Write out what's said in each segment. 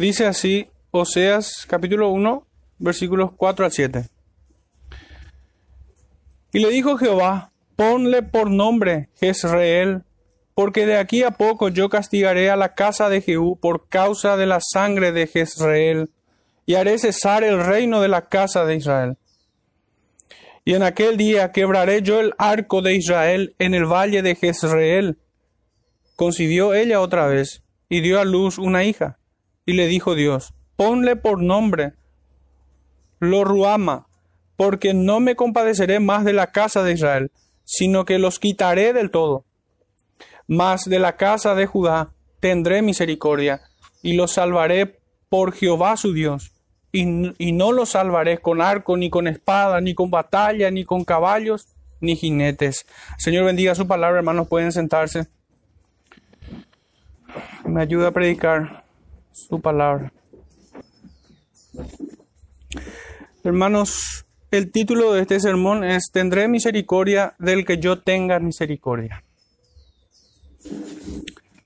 Dice así Oseas capítulo 1, versículos 4 al 7. Y le dijo Jehová, ponle por nombre Jezreel, porque de aquí a poco yo castigaré a la casa de Jehú por causa de la sangre de Jezreel, y haré cesar el reino de la casa de Israel. Y en aquel día quebraré yo el arco de Israel en el valle de Jezreel. Concibió ella otra vez, y dio a luz una hija. Y le dijo Dios, ponle por nombre Lo Ruama, porque no me compadeceré más de la casa de Israel, sino que los quitaré del todo. Mas de la casa de Judá tendré misericordia, y los salvaré por Jehová su Dios, y, y no los salvaré con arco, ni con espada, ni con batalla, ni con caballos, ni jinetes. Señor bendiga su palabra, hermanos, pueden sentarse. Me ayuda a predicar su palabra. Hermanos, el título de este sermón es Tendré misericordia del que yo tenga misericordia.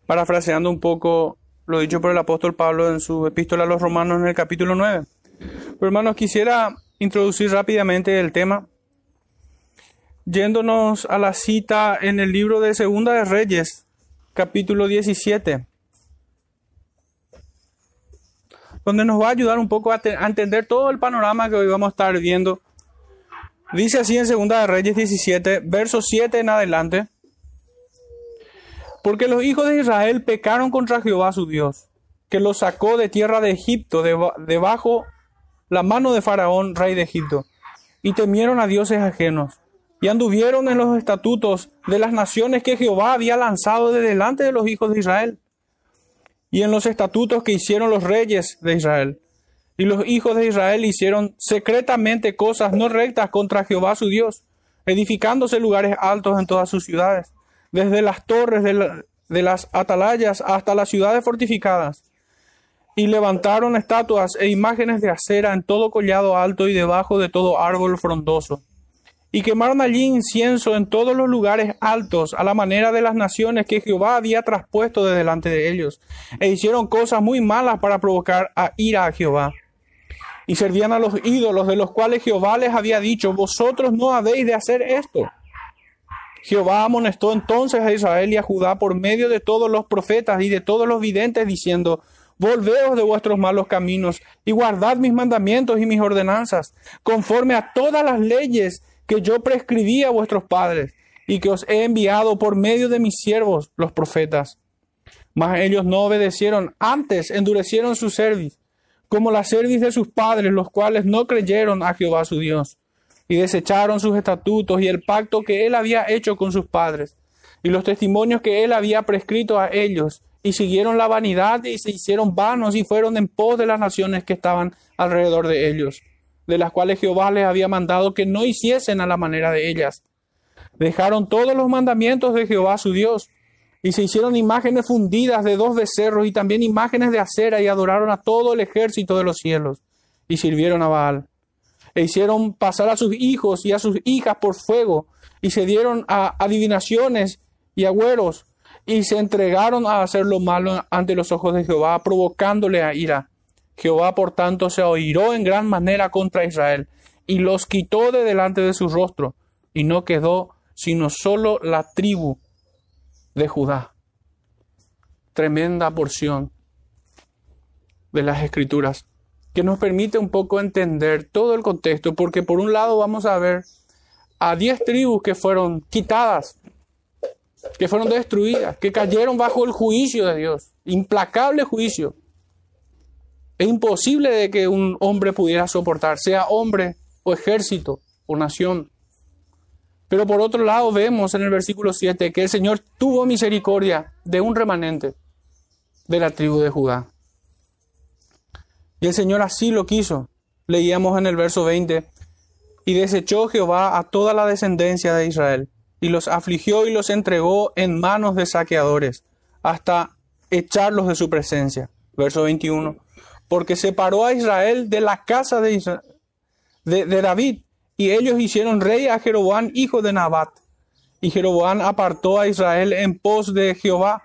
Parafraseando un poco lo dicho por el apóstol Pablo en su epístola a los romanos en el capítulo 9. Pero hermanos, quisiera introducir rápidamente el tema, yéndonos a la cita en el libro de Segunda de Reyes, capítulo 17 donde nos va a ayudar un poco a, entender todo el panorama que hoy vamos a estar viendo Dice así en 2 de Reyes 17, verso 7 en adelante. Porque los hijos de Israel pecaron contra Jehová su Dios, que los sacó de tierra de Egipto, debajo la mano de Faraón, rey de Egipto, y temieron a dioses ajenos, y anduvieron en los estatutos de las naciones que Jehová había lanzado de delante de los hijos de Israel, y en los estatutos que hicieron los reyes de Israel y los hijos de Israel hicieron secretamente cosas no rectas contra Jehová su Dios, edificándose lugares altos en todas sus ciudades, desde las torres de, la, de las atalayas hasta las ciudades fortificadas. Y levantaron estatuas e imágenes de acera en todo collado alto y debajo de todo árbol frondoso. Y quemaron allí incienso en todos los lugares altos, a la manera de las naciones que Jehová había traspuesto de delante de ellos. E hicieron cosas muy malas para provocar a ira a Jehová y servían a los ídolos de los cuales Jehová les había dicho, vosotros no habéis de hacer esto. Jehová amonestó entonces a Israel y a Judá por medio de todos los profetas y de todos los videntes, diciendo, Volveos de vuestros malos caminos y guardad mis mandamientos y mis ordenanzas, conforme a todas las leyes que yo prescribí a vuestros padres y que os he enviado por medio de mis siervos, los profetas. Mas ellos no obedecieron, antes endurecieron su cerviz como la cerviz de sus padres, los cuales no creyeron a Jehová su Dios, y desecharon sus estatutos y el pacto que él había hecho con sus padres, y los testimonios que él había prescrito a ellos, y siguieron la vanidad y se hicieron vanos y fueron en pos de las naciones que estaban alrededor de ellos, de las cuales Jehová les había mandado que no hiciesen a la manera de ellas. Dejaron todos los mandamientos de Jehová su Dios y se hicieron imágenes fundidas de dos becerros y también imágenes de acera y adoraron a todo el ejército de los cielos y sirvieron a Baal. E hicieron pasar a sus hijos y a sus hijas por fuego y se dieron a adivinaciones y agüeros y se entregaron a hacer lo malo ante los ojos de Jehová, provocándole a ira. Jehová, por tanto, se oiró en gran manera contra Israel y los quitó de delante de su rostro, y no quedó sino solo la tribu de Judá. Tremenda porción de las escrituras que nos permite un poco entender todo el contexto, porque por un lado vamos a ver a diez tribus que fueron quitadas, que fueron destruidas, que cayeron bajo el juicio de Dios, implacable juicio. Es imposible de que un hombre pudiera soportar, sea hombre o ejército o nación. Pero por otro lado vemos en el versículo 7 que el Señor tuvo misericordia de un remanente de la tribu de Judá. Y el Señor así lo quiso. Leíamos en el verso 20, y desechó Jehová a toda la descendencia de Israel, y los afligió y los entregó en manos de saqueadores, hasta echarlos de su presencia. Verso 21, porque separó a Israel de la casa de, David y ellos hicieron rey a Jeroboam, hijo de Nabat. Y Jeroboam apartó a Israel en pos de Jehová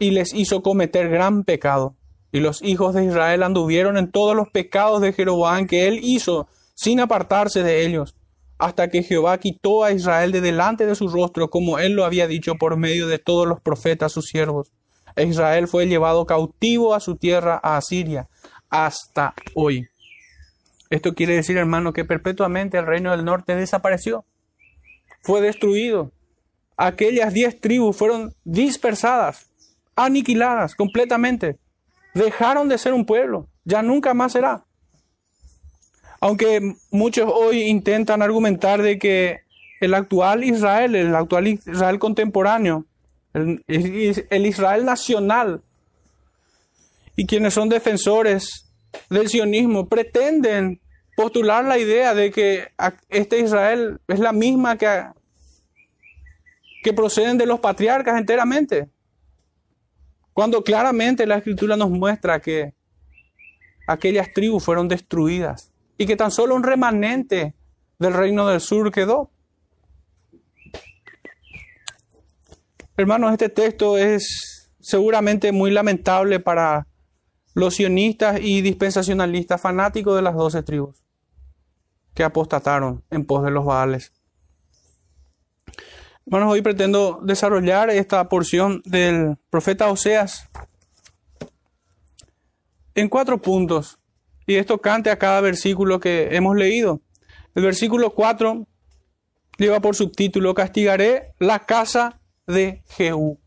y les hizo cometer gran pecado. Y los hijos de Israel anduvieron en todos los pecados de Jeroboam que él hizo, sin apartarse de ellos, hasta que Jehová quitó a Israel de delante de su rostro, como él lo había dicho por medio de todos los profetas sus siervos. Israel fue llevado cautivo a su tierra, a Asiria, hasta hoy. Esto quiere decir, hermano, que perpetuamente el reino del norte desapareció, fue destruido. Aquellas diez tribus fueron dispersadas, aniquiladas completamente. Dejaron de ser un pueblo, ya nunca más será. Aunque muchos hoy intentan argumentar de que el actual Israel, el actual Israel contemporáneo, el, el Israel nacional, y quienes son defensores del sionismo pretenden postular la idea de que este Israel es la misma que, que proceden de los patriarcas enteramente. Cuando claramente la escritura nos muestra que aquellas tribus fueron destruidas y que tan solo un remanente del reino del sur quedó. Hermanos, este texto es seguramente muy lamentable para los sionistas y dispensacionalistas fanáticos de las doce tribus que apostataron en pos de los Baales. Hermanos, hoy pretendo desarrollar esta porción del profeta Oseas en cuatro puntos. Y esto cante a cada versículo que hemos leído. El versículo 4 lleva por subtítulo, castigaré la casa de Jehú.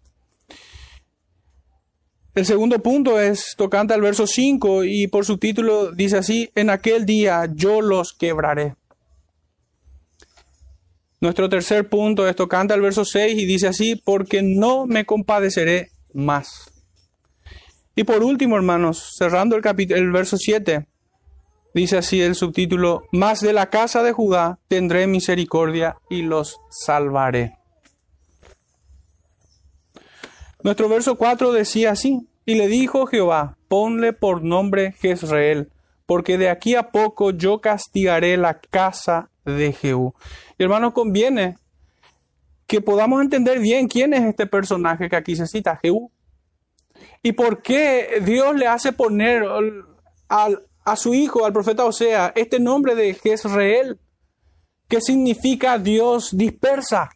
El segundo punto es tocante al verso 5 y por su título dice así, en aquel día yo los quebraré. Nuestro tercer punto es tocante al verso 6 y dice así, porque no me compadeceré más. Y por último, hermanos, cerrando el, el verso 7, dice así el subtítulo, más de la casa de Judá tendré misericordia y los salvaré. Nuestro verso 4 decía así, y le dijo Jehová, ponle por nombre Jezreel, porque de aquí a poco yo castigaré la casa de Jehú. Y hermano, conviene que podamos entender bien quién es este personaje que aquí se cita, Jehú. Y por qué Dios le hace poner al, a su hijo, al profeta Osea, este nombre de Jezreel, que significa Dios dispersa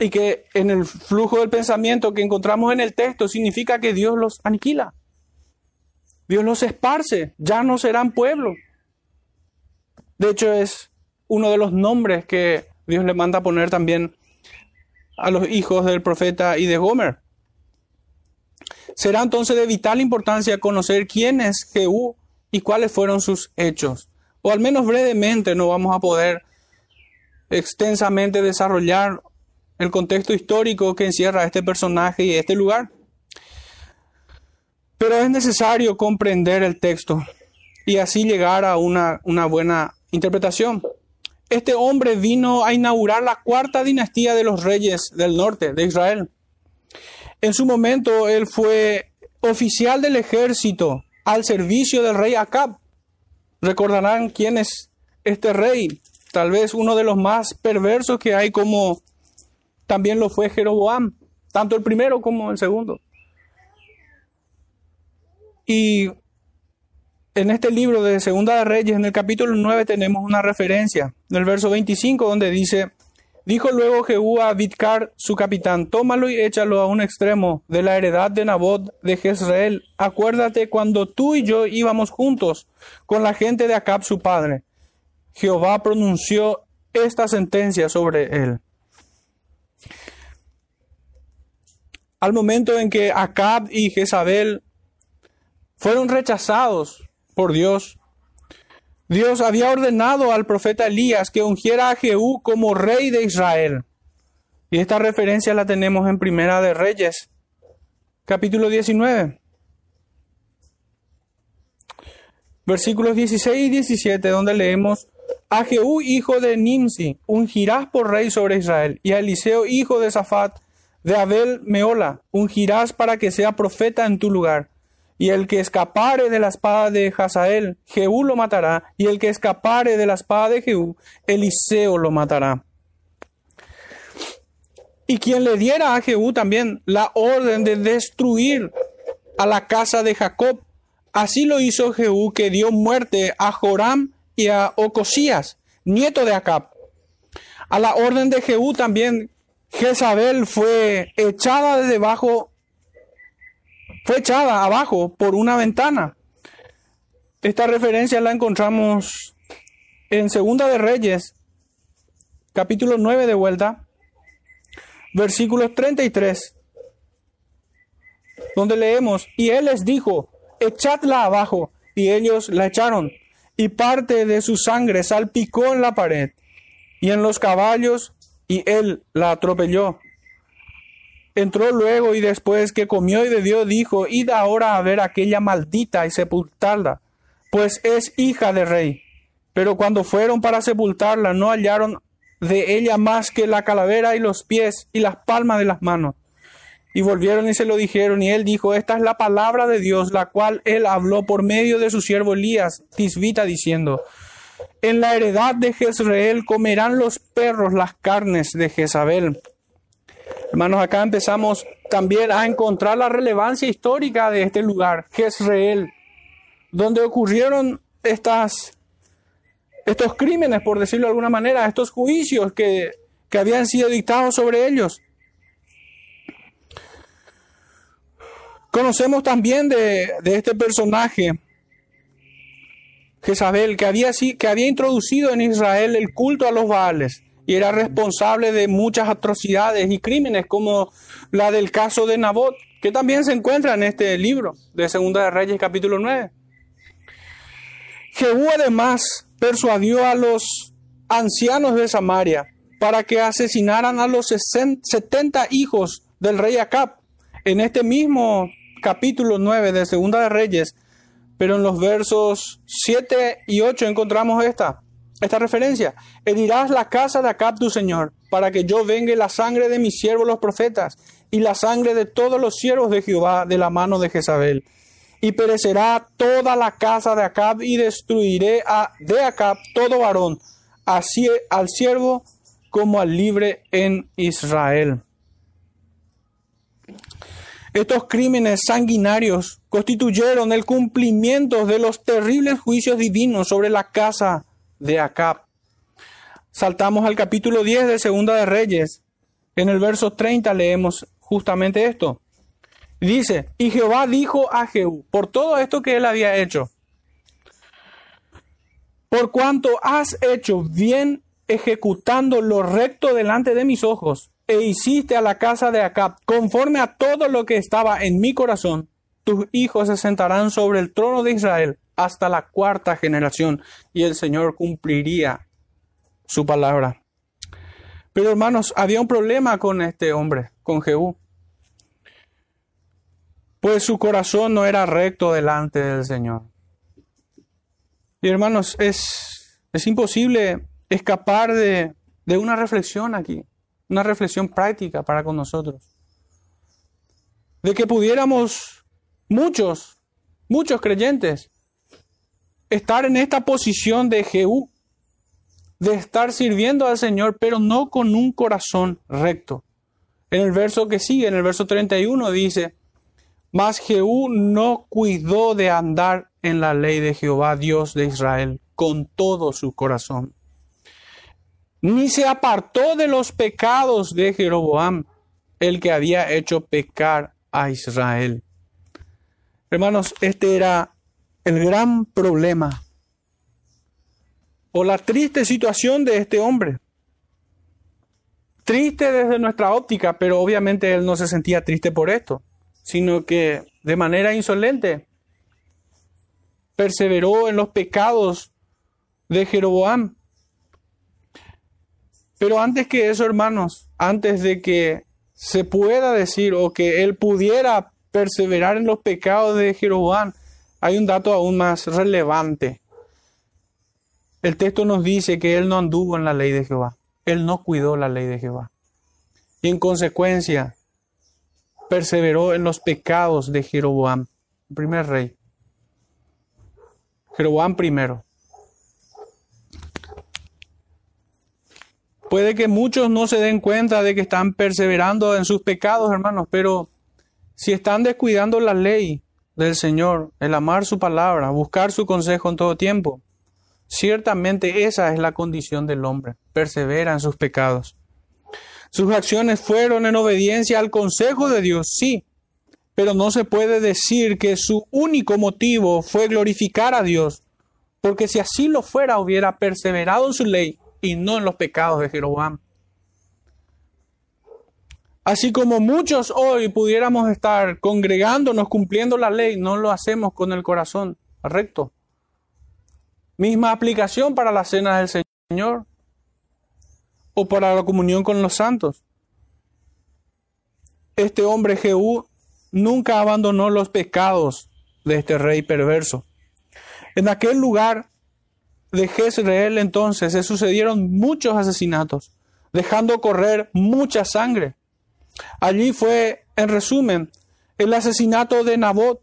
y que en el flujo del pensamiento que encontramos en el texto significa que Dios los aniquila. Dios los esparce, ya no serán pueblo. De hecho, es uno de los nombres que Dios le manda poner también a los hijos del profeta y de Gomer. Será entonces de vital importancia conocer quién es Jehú y cuáles fueron sus hechos. O al menos brevemente no vamos a poder extensamente desarrollar el contexto histórico que encierra este personaje y este lugar. Pero es necesario comprender el texto y así llegar a una, una buena interpretación. Este hombre vino a inaugurar la cuarta dinastía de los reyes del norte de Israel. En su momento él fue oficial del ejército al servicio del rey Acab. Recordarán quién es este rey, tal vez uno de los más perversos que hay como también lo fue Jeroboam, tanto el primero como el segundo. Y en este libro de Segunda de Reyes, en el capítulo 9, tenemos una referencia, en el verso 25, donde dice, Dijo luego Jehú a Vidkar, su capitán, tómalo y échalo a un extremo de la heredad de Nabot de Jezreel. Acuérdate cuando tú y yo íbamos juntos con la gente de Acab su padre. Jehová pronunció esta sentencia sobre él. Al momento en que Acab y Jezabel fueron rechazados por Dios, Dios había ordenado al profeta Elías que ungiera a Jehú como rey de Israel. Y esta referencia la tenemos en Primera de Reyes, capítulo 19. Versículos 16 y 17, donde leemos, a Jehú, hijo de Nimsi, ungirás por rey sobre Israel, y a Eliseo, hijo de Safat, de Abel Meola, ungirás para que sea profeta en tu lugar. Y el que escapare de la espada de Hazael, Jehú lo matará, y el que escapare de la espada de Jehú, Eliseo lo matará. Y quien le diera a Jehú también la orden de destruir a la casa de Jacob. Así lo hizo Jehú, que dio muerte a Joram y a Ocosías, nieto de Acab. A la orden de Jehú también Jezabel fue echada de debajo, fue echada abajo por una ventana. Esta referencia la encontramos en Segunda de Reyes, capítulo 9 de vuelta, versículos 33, donde leemos, y él les dijo, echadla abajo, y ellos la echaron, y parte de su sangre salpicó en la pared y en los caballos, y él la atropelló. Entró luego y después que comió y bebió, dijo, id ahora a ver aquella maldita y sepultarla, pues es hija de rey. Pero cuando fueron para sepultarla, no hallaron de ella más que la calavera y los pies y las palmas de las manos. Y volvieron y se lo dijeron, y él dijo, esta es la palabra de Dios, la cual él habló por medio de su siervo Elías, Tisbita, diciendo, en la heredad de Jezreel comerán los perros las carnes de Jezabel. Hermanos, acá empezamos también a encontrar la relevancia histórica de este lugar, Jezreel, donde ocurrieron estas, estos crímenes, por decirlo de alguna manera, estos juicios que, que habían sido dictados sobre ellos. Conocemos también de, de este personaje, Jezabel, que había, que había introducido en Israel el culto a los Baales y era responsable de muchas atrocidades y crímenes, como la del caso de Nabot, que también se encuentra en este libro de Segunda de Reyes, capítulo 9. Jehú además persuadió a los ancianos de Samaria para que asesinaran a los 70 hijos del rey Acab. En este mismo capítulo 9 de Segunda de Reyes, pero en los versos 7 y 8 encontramos esta, esta referencia. Herirás la casa de Acab tu Señor, para que yo vengue la sangre de mis siervos los profetas y la sangre de todos los siervos de Jehová de la mano de Jezabel. Y perecerá toda la casa de Acab y destruiré a, de Acab todo varón, así al siervo como al libre en Israel. Estos crímenes sanguinarios constituyeron el cumplimiento de los terribles juicios divinos sobre la casa de Acab. Saltamos al capítulo 10 de Segunda de Reyes. En el verso 30 leemos justamente esto. Dice, y Jehová dijo a Jehú, por todo esto que él había hecho, por cuanto has hecho bien ejecutando lo recto delante de mis ojos, e hiciste a la casa de Acab conforme a todo lo que estaba en mi corazón, tus hijos se sentarán sobre el trono de Israel hasta la cuarta generación, y el Señor cumpliría su palabra. Pero hermanos, había un problema con este hombre, con Jehú. Pues su corazón no era recto delante del Señor. Y hermanos, es, es imposible escapar de, de una reflexión aquí una reflexión práctica para con nosotros. De que pudiéramos muchos, muchos creyentes, estar en esta posición de Jehú, de estar sirviendo al Señor, pero no con un corazón recto. En el verso que sigue, en el verso 31, dice, mas Jehú no cuidó de andar en la ley de Jehová, Dios de Israel, con todo su corazón ni se apartó de los pecados de Jeroboam, el que había hecho pecar a Israel. Hermanos, este era el gran problema o la triste situación de este hombre. Triste desde nuestra óptica, pero obviamente él no se sentía triste por esto, sino que de manera insolente perseveró en los pecados de Jeroboam. Pero antes que eso, hermanos, antes de que se pueda decir o que él pudiera perseverar en los pecados de Jeroboam, hay un dato aún más relevante. El texto nos dice que él no anduvo en la ley de Jehová, él no cuidó la ley de Jehová. Y en consecuencia, perseveró en los pecados de Jeroboam, el primer rey. Jeroboam primero. Puede que muchos no se den cuenta de que están perseverando en sus pecados, hermanos, pero Si están descuidando la ley del Señor, el amar su palabra, buscar su consejo en todo tiempo, ciertamente esa es la condición del hombre, persevera en sus pecados. Sus acciones fueron en obediencia al consejo de Dios, sí, pero no se puede decir que su único motivo fue glorificar a Dios, porque si así lo fuera hubiera perseverado en su ley y no en los pecados de Jeroboam. Así como muchos hoy pudiéramos estar congregándonos, cumpliendo la ley, no lo hacemos con el corazón recto. Misma aplicación para la cena del Señor o para la comunión con los santos. Este hombre Jehú nunca abandonó los pecados de este rey perverso. En aquel lugar de Jezreel entonces se sucedieron muchos asesinatos, dejando correr mucha sangre. Allí fue, en resumen, el asesinato de Nabot,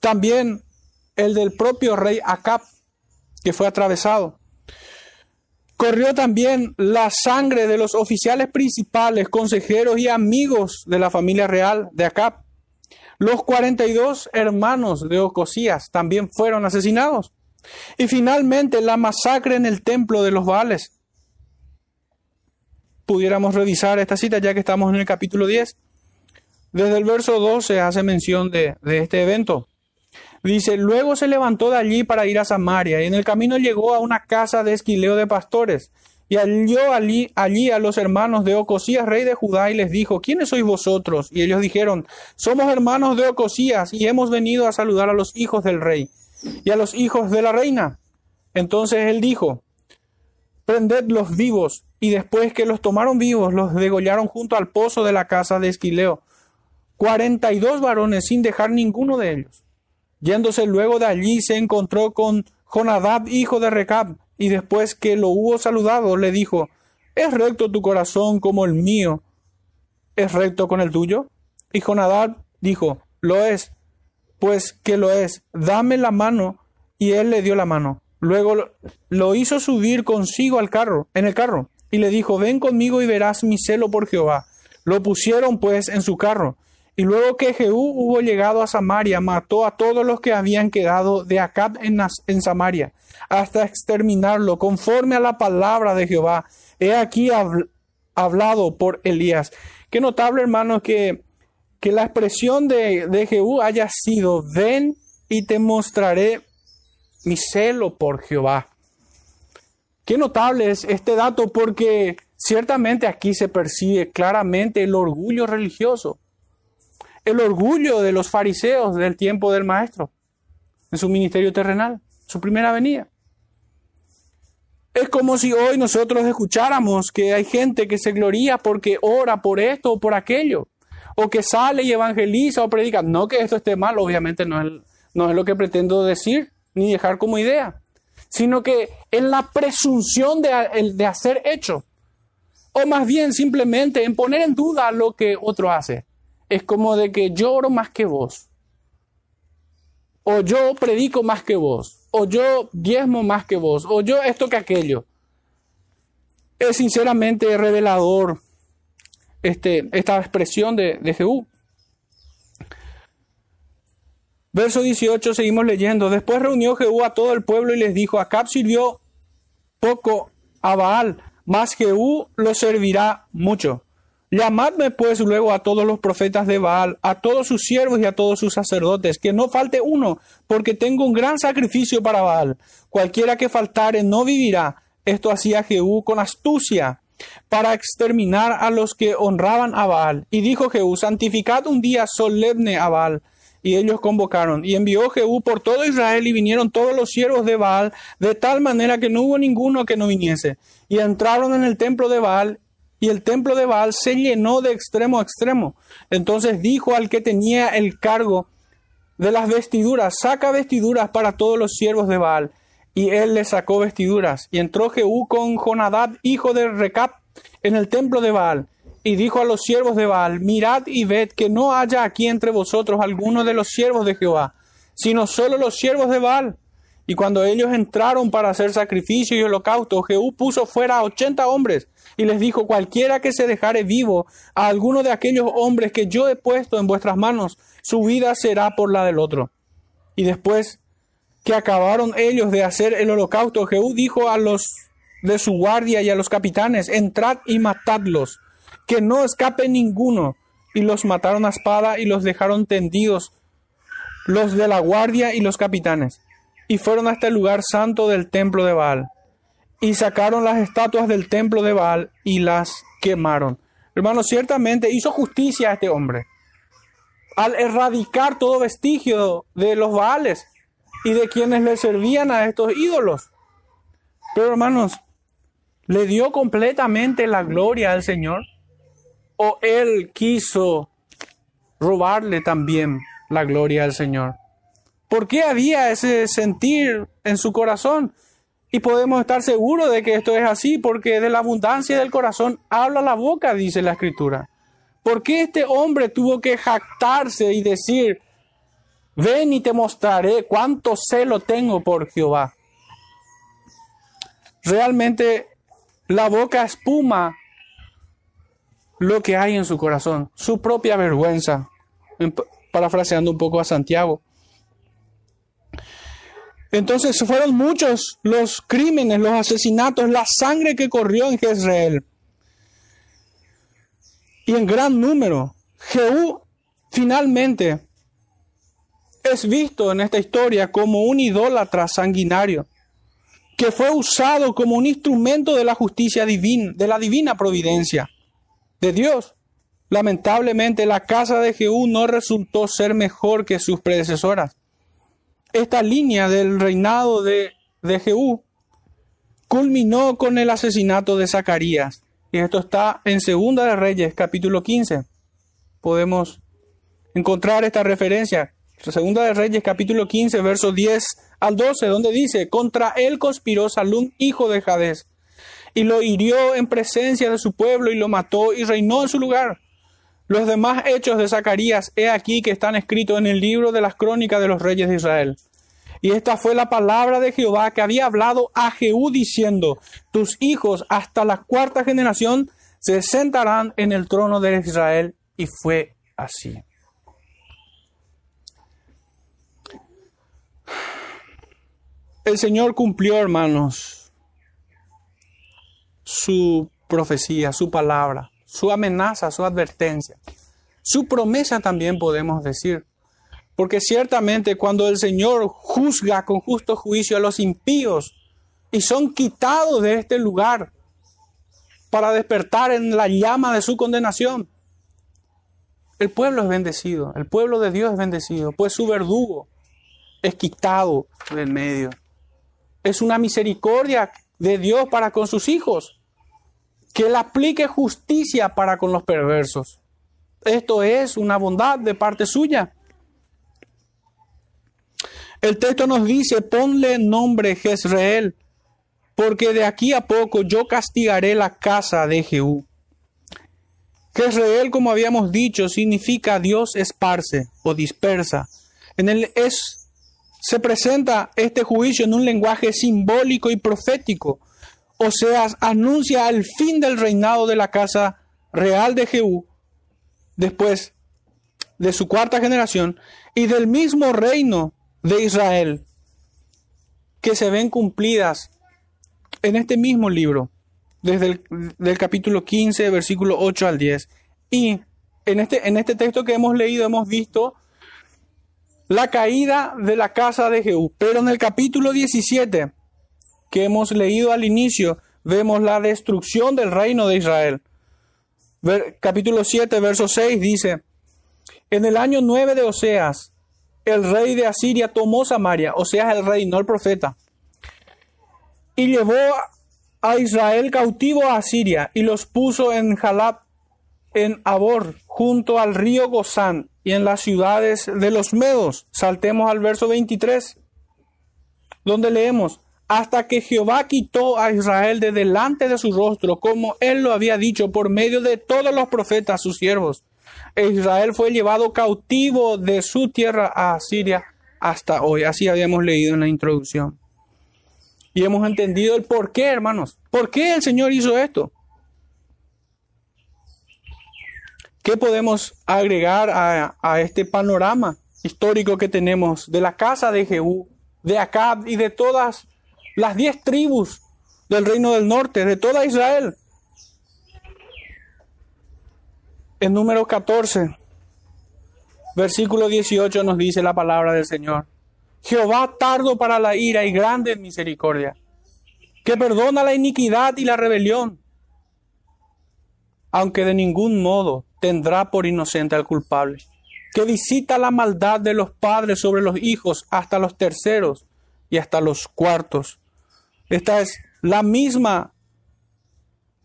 también el del propio rey Acab, que fue atravesado. Corrió también la sangre de los oficiales principales, consejeros y amigos de la familia real de Acab. Los 42 hermanos de Ocosías también fueron asesinados. Y finalmente la masacre en el templo de los Baales pudiéramos revisar esta cita ya que estamos en el capítulo 10. Desde el verso 12 hace mención de, este evento. Dice, luego se levantó de allí para ir a Samaria y en el camino llegó a una casa de esquileo de pastores y halló allí, allí a los hermanos de Ocosías, rey de Judá, y les dijo, ¿quiénes sois vosotros? Y ellos dijeron, somos hermanos de Ocosías y hemos venido a saludar a los hijos del rey y a los hijos de la reina. Entonces él dijo, prended los vivos y después que los tomaron vivos, los degollaron junto al pozo de la casa de Esquileo. Cuarenta y dos varones sin dejar ninguno de ellos. Yéndose luego de allí se encontró con Jonadab, hijo de Recab, y después que lo hubo saludado, le dijo, ¿Es recto tu corazón como el mío? ¿Es recto con el tuyo? Y Jonadab dijo, Lo es, pues que lo es, dame la mano. Y él le dio la mano. Luego lo hizo subir consigo al carro, en el carro, y le dijo, ven conmigo y verás mi celo por Jehová. Lo pusieron pues en su carro. Y luego que Jehú hubo llegado a Samaria, mató a todos los que habían quedado de Acab en, Samaria, hasta exterminarlo, conforme a la palabra de Jehová. He aquí hablado por Elías. Qué notable, hermano, que, que la expresión de, de Jehú haya sido, ven y te mostraré mi celo por Jehová. Qué notable es este dato porque ciertamente aquí se percibe claramente el orgullo religioso, el orgullo de los fariseos del tiempo del Maestro, en su ministerio terrenal, su primera venida. Es como si hoy nosotros escucháramos que hay gente que se gloría porque ora por esto o por aquello, o que sale y evangeliza o predica. No que esto esté mal, obviamente no es, no es lo que pretendo decir ni dejar como idea sino que en la presunción de, de hacer hecho. O más bien simplemente en poner en duda lo que otro hace. Es como de que yo oro más que vos. O yo predico más que vos. O yo diezmo más que vos. O yo esto que aquello. Es sinceramente revelador este, esta expresión de, de Jehú. Verso 18, seguimos leyendo. Después reunió Jehú a todo el pueblo y les dijo, Acab sirvió poco a Baal, mas Jehú lo servirá mucho. Llamadme pues luego a todos los profetas de Baal, a todos sus siervos y a todos sus sacerdotes, que no falte uno, porque tengo un gran sacrificio para Baal. Cualquiera que faltare no vivirá. Esto hacía Jehú con astucia para exterminar a los que honraban a Baal. Y dijo Jehú, santificad un día solemne a Baal y ellos convocaron. Y envió Jehú por todo Israel y vinieron todos los siervos de Baal, de tal manera que no hubo ninguno que no viniese. Y entraron en el templo de Baal, y el templo de Baal se llenó de extremo a extremo. Entonces dijo al que tenía el cargo de las vestiduras, saca vestiduras para todos los siervos de Baal. Y él le sacó vestiduras. Y entró Jehú con Jonadab, hijo de Recap, en el templo de Baal y dijo a los siervos de Baal, mirad y ved que no haya aquí entre vosotros alguno de los siervos de Jehová, sino solo los siervos de Baal. Y cuando ellos entraron para hacer sacrificio y holocausto, Jehú puso fuera a ochenta hombres y les dijo, cualquiera que se dejare vivo a alguno de aquellos hombres que yo he puesto en vuestras manos, su vida será por la del otro. Y después que acabaron ellos de hacer el holocausto, Jehú dijo a los de su guardia y a los capitanes, entrad y matadlos, que no escape ninguno. Y los mataron a espada y los dejaron tendidos, los de la guardia y los capitanes y fueron hasta el lugar santo del templo de Baal. Y sacaron las estatuas del templo de Baal y las quemaron. Hermanos, ciertamente hizo justicia a este hombre al erradicar todo vestigio de los Baales y de quienes le servían a estos ídolos. Pero hermanos, ¿le dio completamente la gloria al Señor? ¿O él quiso robarle también la gloria al Señor? ¿Por qué había ese sentir en su corazón? Y podemos estar seguros de que esto es así, porque de la abundancia del corazón habla la boca, dice la escritura. ¿Por qué este hombre tuvo que jactarse y decir, ven y te mostraré cuánto celo tengo por Jehová? Realmente la boca espuma lo que hay en su corazón, su propia vergüenza, parafraseando un poco a Santiago. Entonces fueron muchos los crímenes, los asesinatos, la sangre que corrió en Jezreel. Y en gran número. Jehú finalmente es visto en esta historia como un idólatra sanguinario, que fue usado como un instrumento de la justicia divina, de la divina providencia de Dios. Lamentablemente la casa de Jehú no resultó ser mejor que sus predecesoras esta línea del reinado de, Jehú culminó con el asesinato de Zacarías. Y esto está en Segunda de Reyes, capítulo 15. Podemos encontrar esta referencia. Segunda de Reyes, capítulo 15, versos 10 al 12, donde dice, contra él conspiró Salún, hijo de Jadés, y lo hirió en presencia de su pueblo y lo mató y reinó en su lugar. Los demás hechos de Zacarías, he aquí que están escritos en el libro de las crónicas de los reyes de Israel. Y esta fue la palabra de Jehová que había hablado a Jehú diciendo, tus hijos hasta la cuarta generación se sentarán en el trono de Israel. Y fue así. El Señor cumplió, hermanos, su profecía, su palabra su amenaza, su advertencia, su promesa también podemos decir. Porque ciertamente cuando el Señor juzga con justo juicio a los impíos y son quitados de este lugar para despertar en la llama de su condenación, el pueblo es bendecido, el pueblo de Dios es bendecido, pues su verdugo es quitado del medio. Es una misericordia de Dios para con sus hijos que él aplique justicia para con los perversos. Esto es una bondad de parte suya. El texto nos dice, ponle nombre Jezreel, porque de aquí a poco yo castigaré la casa de Jehú. Jezreel, como habíamos dicho, significa Dios esparce o dispersa. En él es, se presenta este juicio en un lenguaje simbólico y profético o sea, anuncia el fin del reinado de la casa real de Jehú, después de su cuarta generación, y del mismo reino de Israel, que se ven cumplidas en este mismo libro, desde el capítulo 15, versículo 8 al 10. Y en este, en este texto que hemos leído hemos visto la caída de la casa de Jehú, pero en el capítulo 17 que hemos leído al inicio, vemos la destrucción del reino de Israel. capítulo 7, verso 6 dice, en el año 9 de Oseas, el rey de Asiria tomó Samaria, Oseas el rey, no el profeta, y llevó a Israel cautivo a Asiria y los puso en Jalab, en Abor, junto al río Gozán y en las ciudades de los Medos. Saltemos al verso 23, donde leemos, hasta que Jehová quitó a Israel de delante de su rostro, como él lo había dicho por medio de todos los profetas, sus siervos. E Israel fue llevado cautivo de su tierra a Siria hasta hoy. Así habíamos leído en la introducción. Y hemos entendido el por qué, hermanos. ¿Por qué el Señor hizo esto? ¿Qué podemos agregar a, este panorama histórico que tenemos de la casa de Jehú, de Acab y de todas las diez tribus del reino del norte, de toda Israel? En número 14, versículo 18 nos dice la palabra del Señor. Jehová tardo para la ira y grande en misericordia, que perdona la iniquidad y la rebelión, aunque de ningún modo tendrá por inocente al culpable, que visita la maldad de los padres sobre los hijos hasta los terceros y hasta los cuartos. Esta es la misma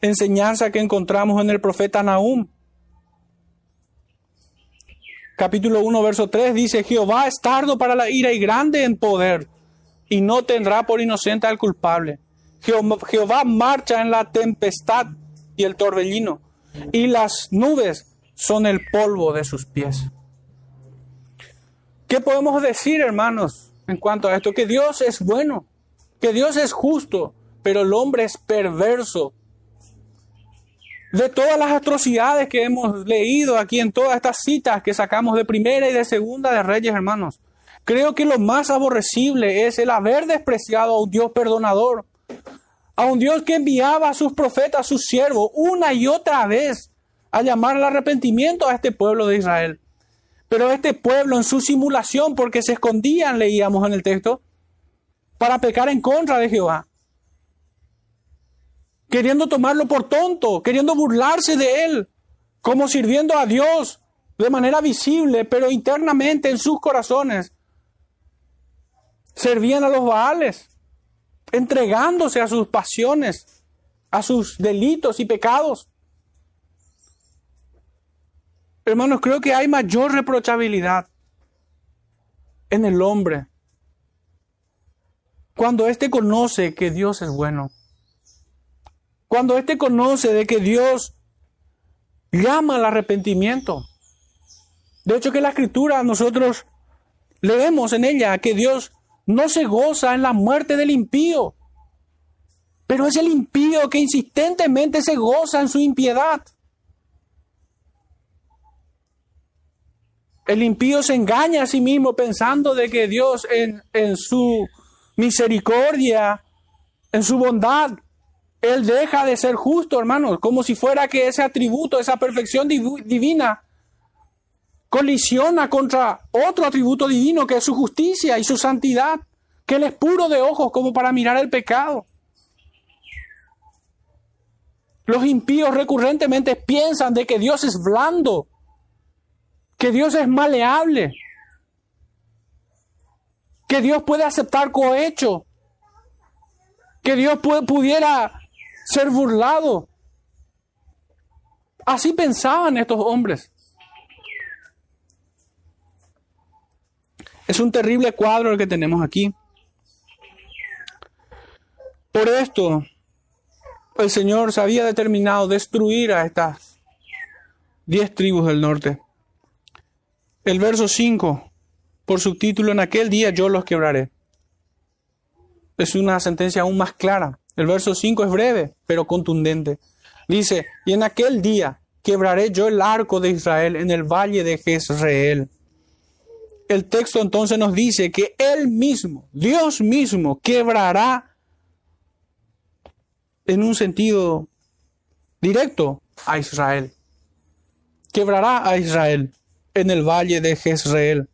enseñanza que encontramos en el profeta Nahum. Capítulo 1, verso 3 dice, Jehová es tardo para la ira y grande en poder, y no tendrá por inocente al culpable. Jehová marcha en la tempestad y el torbellino y las nubes son el polvo de sus pies. ¿Qué podemos decir, hermanos, en cuanto a esto? Que Dios es bueno, que Dios es justo, pero el hombre es perverso. De todas las atrocidades que hemos leído aquí en todas estas citas que sacamos de primera y de segunda de Reyes, hermanos, creo que lo más aborrecible es el haber despreciado a un Dios perdonador, a un Dios que enviaba a sus profetas, a sus siervos, una y otra vez a llamar al arrepentimiento a este pueblo de Israel. Pero este pueblo en su simulación, porque se escondían, leíamos en el texto, para pecar en contra de Jehová. Queriendo tomarlo por tonto, queriendo burlarse de él, como sirviendo a Dios de manera visible, pero internamente en sus corazones. Servían a los Baales entregándose a sus pasiones, a sus delitos y pecados. Hermanos, creo que hay mayor reprochabilidad en el hombre cuando éste conoce que Dios es bueno. Cuando éste conoce de que Dios llama al arrepentimiento. De hecho que la escritura nosotros leemos en ella que Dios no se goza en la muerte del impío, pero es el impío que insistentemente se goza en su impiedad. El impío se engaña a sí mismo pensando de que Dios en, en su misericordia, en su bondad, Él deja de ser justo, hermanos, como si fuera que ese atributo, esa perfección divina, colisiona contra otro atributo divino que es su justicia y su santidad, que Él es puro de ojos como para mirar el pecado. Los impíos recurrentemente piensan de que Dios es blando, que Dios es maleable, que Dios puede aceptar cohecho, que Dios pudiera ser burlado. Así pensaban estos hombres. Es un terrible cuadro el que tenemos aquí. Por esto, el Señor se había determinado destruir a estas diez tribus del norte. El verso 5, por subtítulo, en aquel día yo los quebraré. Es una sentencia aún más clara. El verso 5 es breve, pero contundente. Dice, y en aquel día quebraré yo el arco de Israel en el valle de Jezreel el texto entonces nos dice que Él mismo, Dios mismo, quebrará en un sentido directo a Israel. Quebrará a Israel en el valle de Jezreel.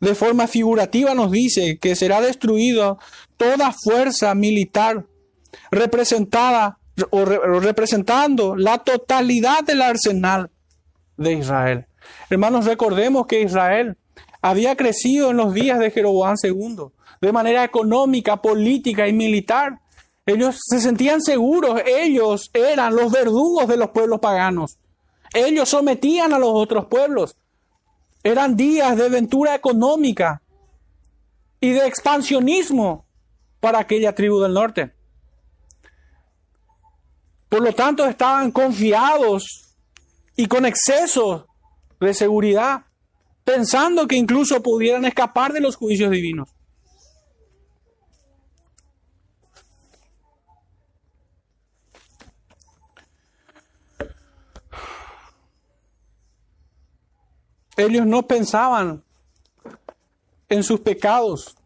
De forma figurativa nos dice que será destruido toda fuerza militar representada o representando la totalidad del arsenal de Israel. Hermanos, recordemos que Israel había crecido en los días de Jeroboam II, de manera económica, política y militar. Ellos se sentían seguros, ellos eran los verdugos de los pueblos paganos. Ellos sometían a los otros pueblos. Eran días de aventura económica y de expansionismo para aquella tribu del norte. Por lo tanto, estaban confiados y con exceso de seguridad pensando que incluso pudieran escapar de los juicios divinos. Ellos no pensaban en sus pecados,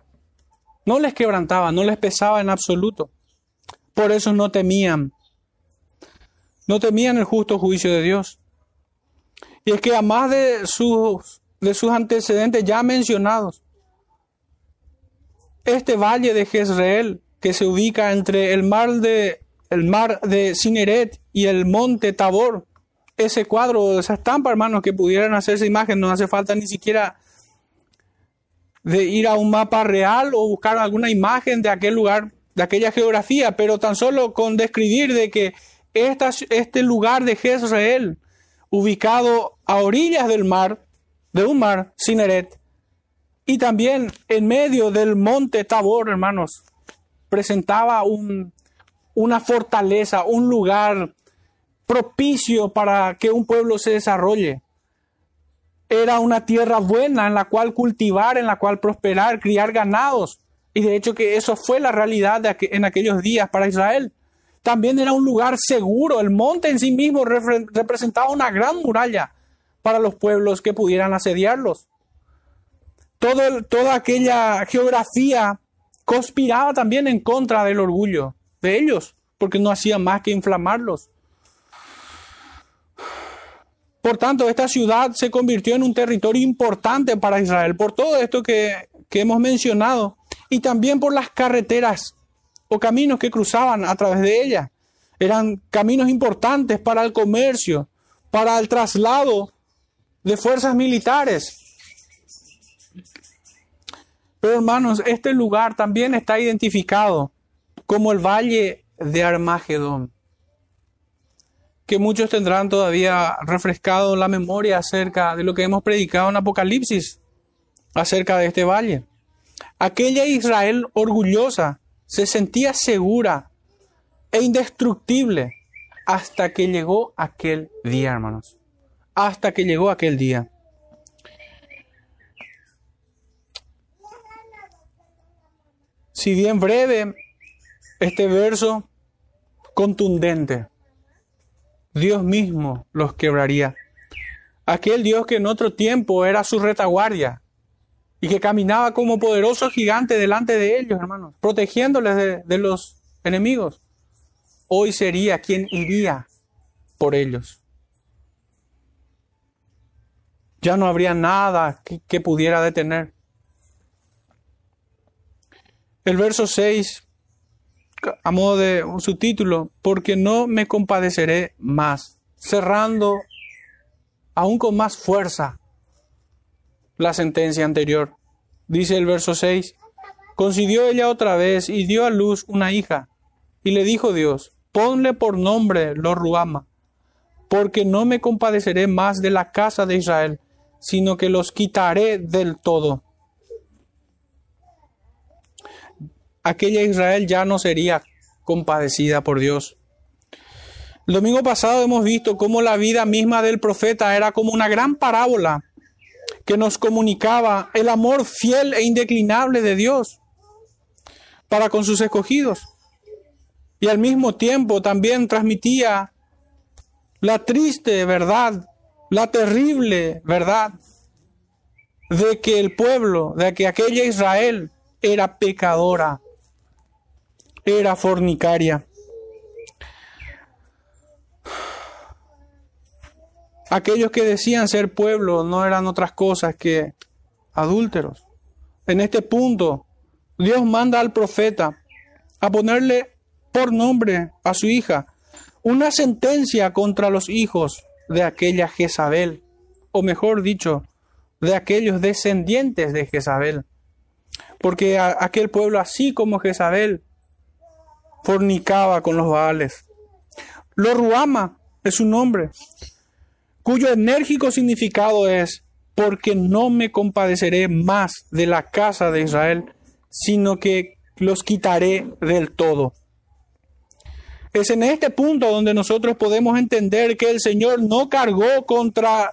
no les quebrantaba, no les pesaba en absoluto. Por eso no temían, no temían el justo juicio de Dios. Y es que además de sus, de sus antecedentes ya mencionados, este valle de Jezreel, que se ubica entre el mar de, el mar de Cineret y el monte Tabor, ese cuadro, esa estampa, hermanos, que pudieran hacerse imagen, no hace falta ni siquiera de ir a un mapa real o buscar alguna imagen de aquel lugar, de aquella geografía, pero tan solo con describir de que esta, este lugar de Jezreel, ubicado a orillas del mar, de un mar, Cineret, y también en medio del monte Tabor, hermanos, presentaba un, una fortaleza, un lugar propicio para que un pueblo se desarrolle. Era una tierra buena en la cual cultivar, en la cual prosperar, criar ganados. Y de hecho que eso fue la realidad de en aquellos días para Israel. También era un lugar seguro. El monte en sí mismo representaba una gran muralla para los pueblos que pudieran asediarlos. Todo, toda aquella geografía conspiraba también en contra del orgullo de ellos, porque no hacía más que inflamarlos. Por tanto, esta ciudad se convirtió en un territorio importante para Israel, por todo esto que, hemos mencionado, y también por las carreteras o caminos que cruzaban a través de ella. Eran caminos importantes para el comercio, para el traslado de fuerzas militares. Pero hermanos, este lugar también está identificado como el valle de Armagedón que muchos tendrán todavía refrescado la memoria acerca de lo que hemos predicado en Apocalipsis, acerca de este valle. Aquella Israel orgullosa se sentía segura e indestructible hasta que llegó aquel día, hermanos. Hasta que llegó aquel día. Si bien breve, este verso contundente Dios mismo los quebraría. Aquel Dios que en otro tiempo era su retaguardia y que caminaba como poderoso gigante delante de ellos, hermanos, protegiéndoles de, los enemigos, hoy sería quien iría por ellos. Ya no habría nada que, que pudiera detener. El verso 6 a modo de un subtítulo, porque no me compadeceré más, cerrando aún con más fuerza la sentencia anterior. Dice el verso 6, concibió ella otra vez y dio a luz una hija, y le dijo Dios, ponle por nombre lo Ruama, porque no me compadeceré más de la casa de Israel, sino que los quitaré del todo. Aquella Israel ya no sería compadecida por Dios. El domingo pasado hemos visto cómo la vida misma del profeta era como una gran parábola que nos comunicaba el amor fiel e indeclinable de Dios para con sus escogidos. Y al mismo tiempo también transmitía la triste verdad, la terrible verdad de que el pueblo, de que aquella Israel era pecadora era fornicaria. Aquellos que decían ser pueblo no eran otras cosas que adúlteros. En este punto, Dios manda al profeta a ponerle por nombre a su hija una sentencia contra los hijos de aquella Jezabel, o mejor dicho, de aquellos descendientes de Jezabel. Porque aquel pueblo, así como Jezabel, fornicaba con los Baales. Lo Ruama es su nombre, cuyo enérgico significado es, porque no me compadeceré más de la casa de Israel, sino que los quitaré del todo. Es en este punto donde nosotros podemos entender que el Señor no cargó contra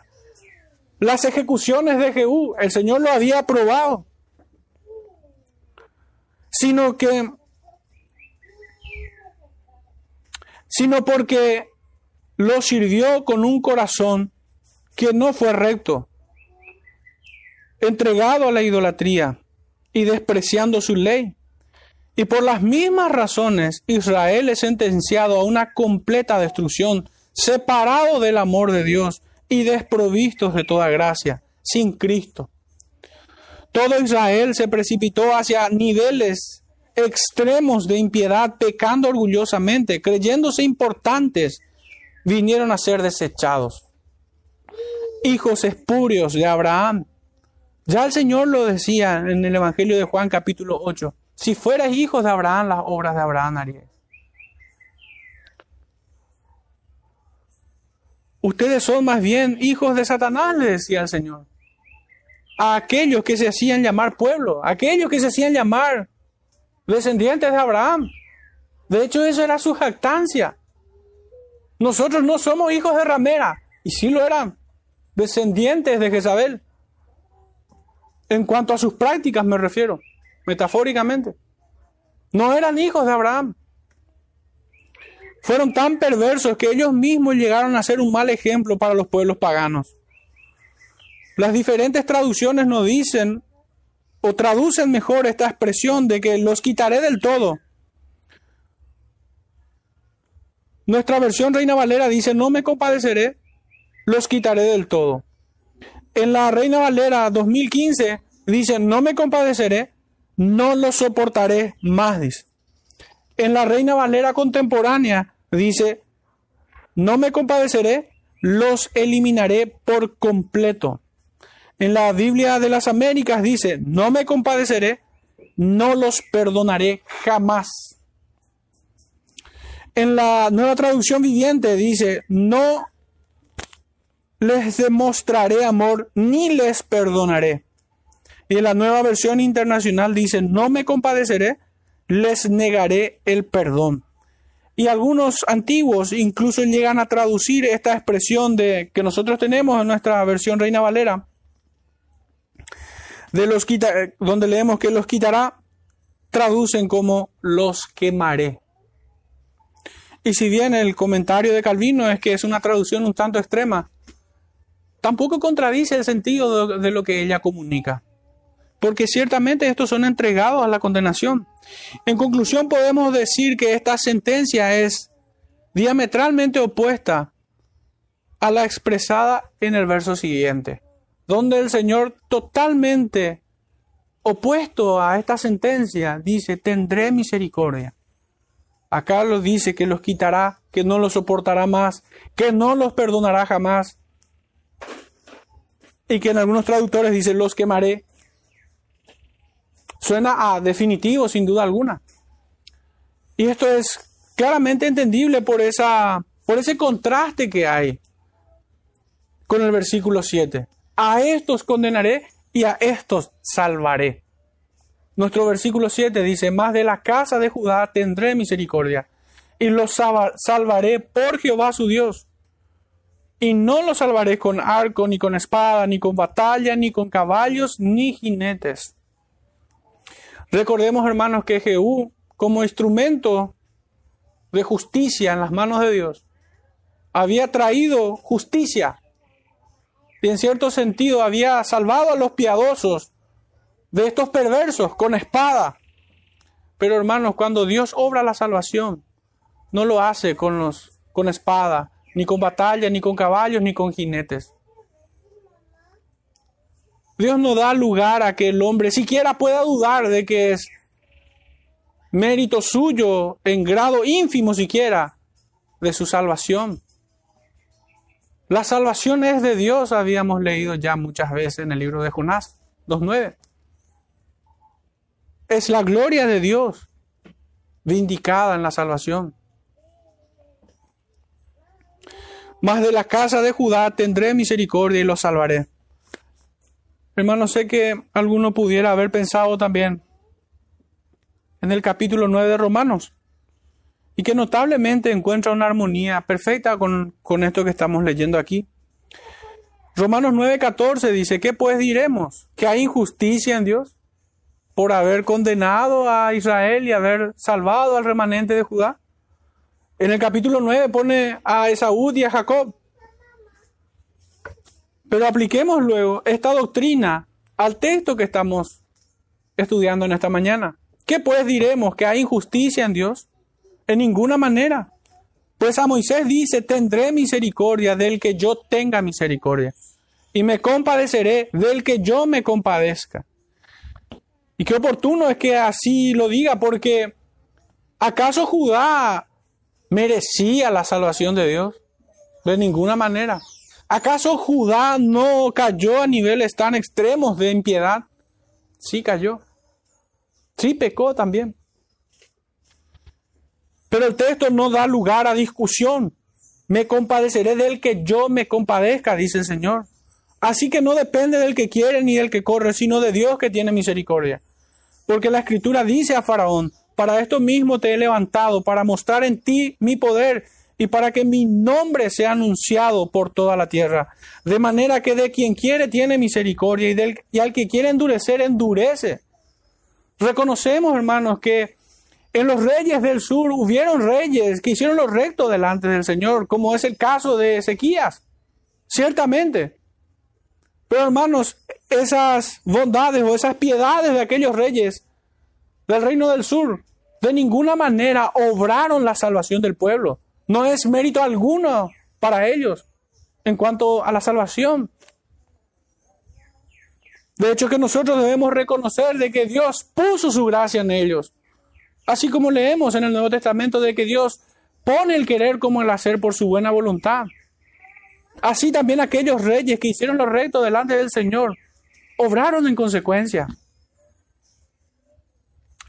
las ejecuciones de Jehú, el Señor lo había aprobado, sino que, sino porque lo sirvió con un corazón que no fue recto, entregado a la idolatría y despreciando su ley. Y por las mismas razones Israel es sentenciado a una completa destrucción, separado del amor de Dios y desprovistos de toda gracia, sin Cristo. Todo Israel se precipitó hacia niveles extremos de impiedad, pecando orgullosamente, creyéndose importantes, vinieron a ser desechados. Hijos espurios de Abraham. Ya el Señor lo decía en el Evangelio de Juan capítulo 8. Si fueras hijos de Abraham, las obras de Abraham harías. Ustedes son más bien hijos de Satanás, le decía el Señor. A aquellos que se hacían llamar pueblo, a aquellos que se hacían llamar descendientes de Abraham. De hecho, eso era su jactancia. Nosotros no somos hijos de ramera, y sí lo eran, descendientes de Jezabel. En cuanto a sus prácticas me refiero metafóricamente. No eran hijos de Abraham. Fueron tan perversos que ellos mismos llegaron a ser un mal ejemplo para los pueblos paganos. Las diferentes traducciones nos dicen o traducen mejor esta expresión de que los quitaré del todo. Nuestra versión Reina Valera dice, no me compadeceré, los quitaré del todo. En la Reina Valera 2015 dice, no me compadeceré, no lo soportaré más, dice. En la Reina Valera contemporánea dice, no me compadeceré, los eliminaré por completo. En la Biblia de las Américas dice, no me compadeceré, no los perdonaré jamás. En la nueva traducción viviente dice, no les demostraré amor ni les perdonaré. Y en la nueva versión internacional dice, no me compadeceré, les negaré el perdón. Y algunos antiguos incluso llegan a traducir esta expresión de, que nosotros tenemos en nuestra versión Reina Valera, de los donde leemos que los quitará, traducen como los quemaré. Y si bien el comentario de Calvino es que es una traducción un tanto extrema, tampoco contradice el sentido de lo que ella comunica porque ciertamente estos son entregados a la condenación. En conclusión, podemos decir que esta sentencia es diametralmente opuesta a la expresada en el verso siguiente, donde el Señor totalmente opuesto a esta sentencia dice, tendré misericordia. Acá lo dice que los quitará, que no los soportará más, que no los perdonará jamás. Y que en algunos traductores dice, los quemaré. Suena a definitivo, sin duda alguna. Y esto es claramente entendible por, esa, por ese contraste que hay con el versículo 7. A estos condenaré y a estos salvaré. Nuestro versículo 7 dice, más de la casa de Judá tendré misericordia y los salvaré por Jehová su Dios. Y no los salvaré con arco, ni con espada, ni con batalla, ni con caballos, ni jinetes Recordemos, hermanos, que Jehú, como instrumento de justicia en las manos de Dios, había traído justicia y en cierto sentido había salvado a los piadosos de estos perversos con espada. Pero hermanos, cuando Dios obra la salvación, no lo hace con los con espada, ni con batalla, ni con caballos, ni con jinetes. Dios no da lugar a que el hombre siquiera pueda dudar de que es mérito suyo en grado ínfimo siquiera de su salvación. La salvación es de Dios, habíamos leído ya muchas veces en el libro de Jonás 2.9. Es la gloria de Dios vindicada en la salvación. Mas de la casa de Judá tendré misericordia y los salvaré. Hermano, sé que alguno pudiera haber pensado también en el capítulo 9 de Romanos y que notablemente encuentra una armonía perfecta con, con esto que estamos leyendo aquí. Romanos 9:14 dice, ¿qué pues diremos? ¿Que hay injusticia en Dios por haber condenado a Israel y haber salvado al remanente de Judá? En el capítulo 9 pone a Esaú y a Jacob. Pero apliquemos luego esta doctrina al texto que estamos estudiando en esta mañana. ¿Qué pues diremos? ¿Que hay injusticia en Dios? En ninguna manera. Pues a Moisés dice, tendré misericordia del que yo tenga misericordia. Y me compadeceré del que yo me compadezca. Y qué oportuno es que así lo diga, porque ¿acaso Judá merecía la salvación de Dios? De ninguna manera. ¿Acaso Judá no cayó a niveles tan extremos de impiedad? Sí cayó. Sí pecó también. Pero el texto no da lugar a discusión. Me compadeceré del que yo me compadezca, dice el Señor. Así que no depende del que quiere ni del que corre, sino de Dios que tiene misericordia. Porque la escritura dice a Faraón, para esto mismo te he levantado, para mostrar en ti mi poder y para que mi nombre sea anunciado por toda la tierra. De manera que de quien quiere tiene misericordia y, del, y al que quiere endurecer, endurece. Reconocemos, hermanos, que en los reyes del sur hubieron reyes que hicieron lo recto delante del Señor, como es el caso de Ezequías. Ciertamente. Pero hermanos, esas bondades o esas piedades de aquellos reyes del reino del sur de ninguna manera obraron la salvación del pueblo. No es mérito alguno para ellos en cuanto a la salvación. De hecho que nosotros debemos reconocer de que Dios puso su gracia en ellos. Así como leemos en el Nuevo Testamento de que Dios pone el querer como el hacer por su buena voluntad. Así también aquellos reyes que hicieron lo recto delante del Señor obraron en consecuencia.